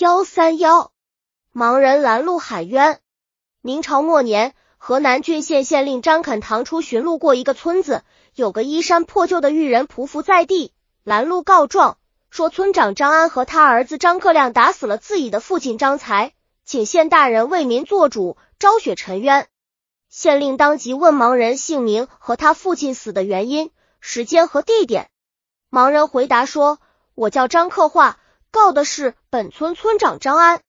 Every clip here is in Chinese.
幺三幺，盲人拦路喊冤。明朝末年，河南郡县县令张肯堂出巡路过一个村子，有个衣衫破旧的狱人匍匐在地，拦路告状，说村长张安和他儿子张克亮打死了自己的父亲张才，请县大人为民做主，昭雪沉冤。县令当即问盲人姓名和他父亲死的原因、时间和地点。盲人回答说：“我叫张克化。”告的是本村村长张安，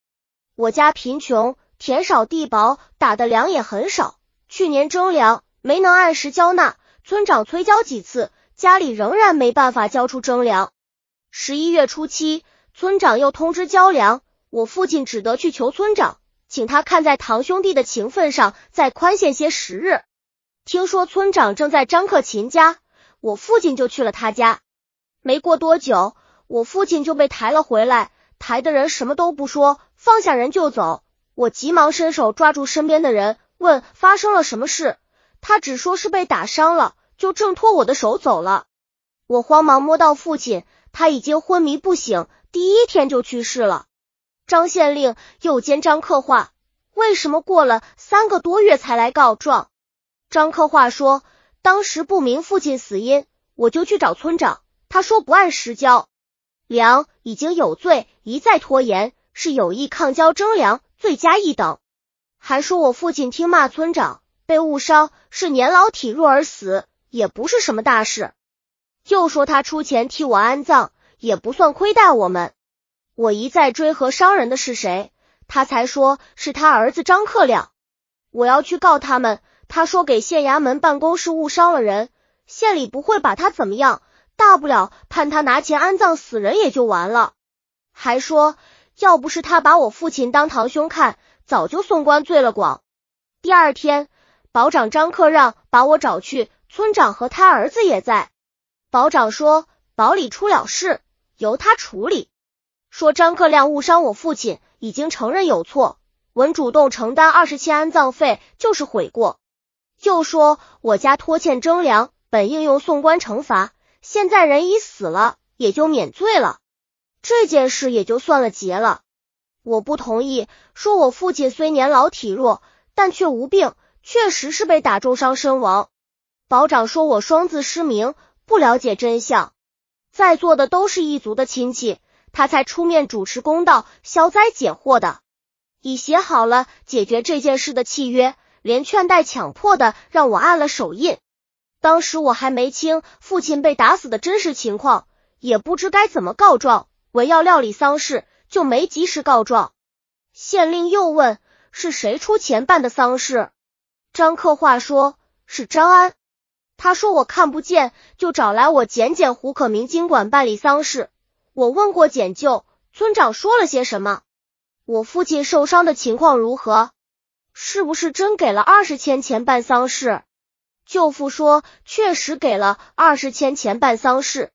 我家贫穷，田少地薄，打的粮也很少。去年征粮没能按时交纳，村长催交几次，家里仍然没办法交出征粮。十一月初七，村长又通知交粮，我父亲只得去求村长，请他看在堂兄弟的情分上，再宽限些时日。听说村长正在张克勤家，我父亲就去了他家。没过多久。我父亲就被抬了回来，抬的人什么都不说，放下人就走。我急忙伸手抓住身边的人，问发生了什么事。他只说是被打伤了，就挣脱我的手走了。我慌忙摸到父亲，他已经昏迷不醒，第一天就去世了。张县令又兼张克化，为什么过了三个多月才来告状？张克化说，当时不明父亲死因，我就去找村长，他说不按时交。粮已经有罪，一再拖延是有意抗交征粮，罪加一等。还说我父亲听骂村长被误伤，是年老体弱而死，也不是什么大事。又说他出钱替我安葬，也不算亏待我们。我一再追和伤人的是谁，他才说是他儿子张克亮。我要去告他们，他说给县衙门办公室误伤了人，县里不会把他怎么样。大不了判他拿钱安葬死人也就完了，还说要不是他把我父亲当堂兄看，早就送官罪了广。第二天，保长张克让把我找去，村长和他儿子也在。保长说保里出了事，由他处理。说张克亮误伤我父亲，已经承认有错，文主动承担二十千安葬费，就是悔过。又说我家拖欠征粮，本应用送官惩罚。现在人已死了，也就免罪了，这件事也就算了结了。我不同意，说我父亲虽年老体弱，但却无病，确实是被打重伤身亡。保长说我双字失明，不了解真相。在座的都是一族的亲戚，他才出面主持公道，消灾解惑的，已写好了解决这件事的契约，连劝带强迫的让我按了手印。当时我还没清父亲被打死的真实情况，也不知该怎么告状，文要料理丧事，就没及时告状。县令又问是谁出钱办的丧事，张克话说是张安。他说我看不见，就找来我简简胡可明经管办理丧事。我问过简舅，村长说了些什么？我父亲受伤的情况如何？是不是真给了二十千钱办丧事？舅父说，确实给了二十千钱办丧事，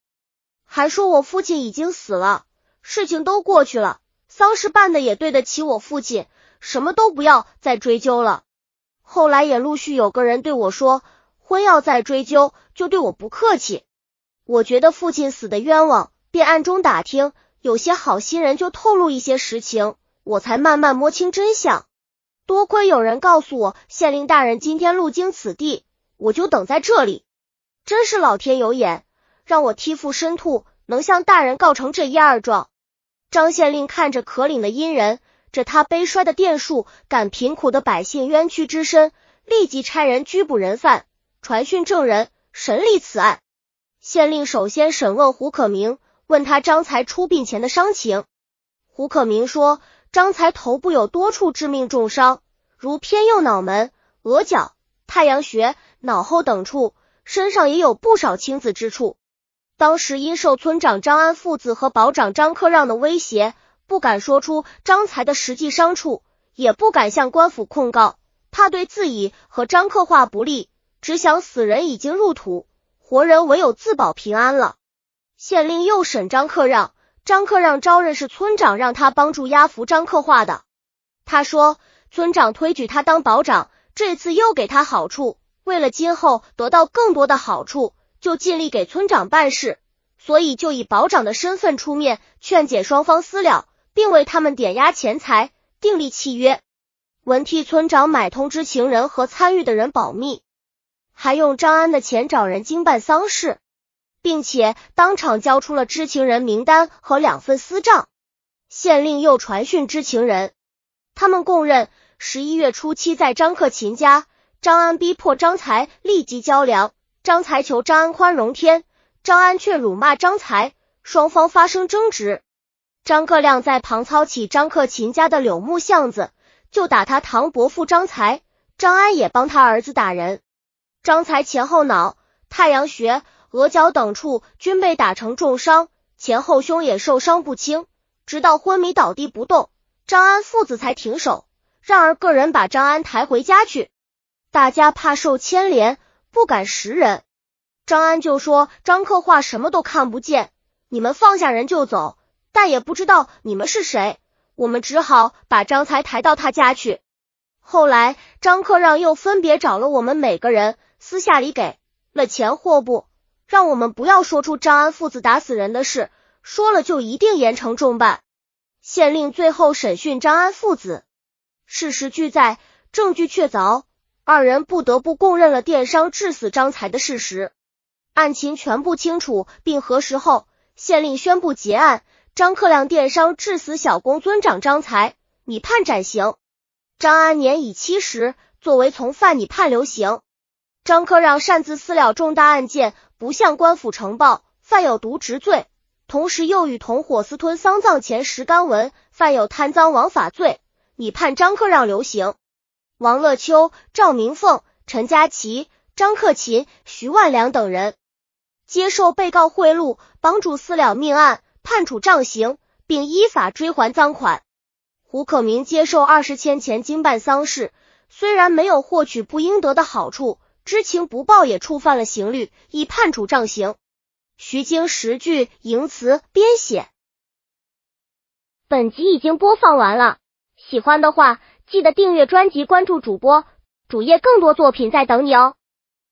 还说我父亲已经死了，事情都过去了，丧事办的也对得起我父亲，什么都不要再追究了。后来也陆续有个人对我说，婚要再追究，就对我不客气。我觉得父亲死的冤枉，便暗中打听，有些好心人就透露一些实情，我才慢慢摸清真相。多亏有人告诉我，县令大人今天路经此地。我就等在这里，真是老天有眼，让我替父申吐，能向大人告成这一二状。张县令看着可怜的阴人，这他悲衰的殿数，感贫苦的百姓冤屈之深，立即差人拘捕人犯，传讯证人，审理此案。县令首先审问胡可明，问他张才出殡前的伤情。胡可明说，张才头部有多处致命重伤，如偏右脑门、额角、太阳穴。脑后等处，身上也有不少青紫之处。当时因受村长张安父子和保长张克让的威胁，不敢说出张才的实际伤处，也不敢向官府控告，怕对自己和张克化不利，只想死人已经入土，活人唯有自保平安了。县令又审张克让，张克让招认是村长让他帮助押服张克化的。他说村长推举他当保长，这次又给他好处。为了今后得到更多的好处，就尽力给村长办事，所以就以保长的身份出面劝解双方私了，并为他们点押钱财，订立契约，文替村长买通知情人和参与的人保密，还用张安的钱找人经办丧事，并且当场交出了知情人名单和两份私账。县令又传讯知情人，他们供认十一月初七在张克勤家，张安逼迫张才立即交粮，张才求张安宽容天，张安却辱骂张才，双方发生争执。张克亮在旁操起张克勤家的柳木巷子，就打他堂伯父张才，张安也帮他儿子打人，张才前后脑、太阳穴、额角等处均被打成重伤，前后胸也受伤不轻。直到昏迷倒地不动，张安父子才停手，让儿个人把张安抬回家去。大家怕受牵连，不敢识人。张安就说：“张克话什么都看不见，你们放下人就走，但也不知道你们是谁。我们只好把张才抬到他家去。后来张克让又分别找了我们每个人，私下里给了钱货不，让我们不要说出张安父子打死人的事。”说了就一定严惩重办。县令最后审讯张安父子，事实俱在，证据确凿，二人不得不供认了电商致死张才的事实。案情全部清楚并核实后，县令宣布结案，张克亮电商致死小公尊长张才，拟判斩刑。张安年已七十，作为从犯拟判流刑。张克让擅自私了重大案件，不向官府呈报，犯有渎职罪。同时又与同伙私吞丧葬钱十干文，犯有贪赃枉法罪，拟判张克让流刑。王乐秋、赵明凤、陈佳琪、张克勤、徐万良等人接受被告贿赂，帮助私了命案，判处杖刑，并依法追还赃款。胡可明接受二十千钱经办丧事，虽然没有获取不应得的好处，知情不报也触犯了刑律，亦判处杖刑。徐经十句营词编写。本集已经播放完了，喜欢的话记得订阅专辑，关注主播主页，更多作品在等你哦。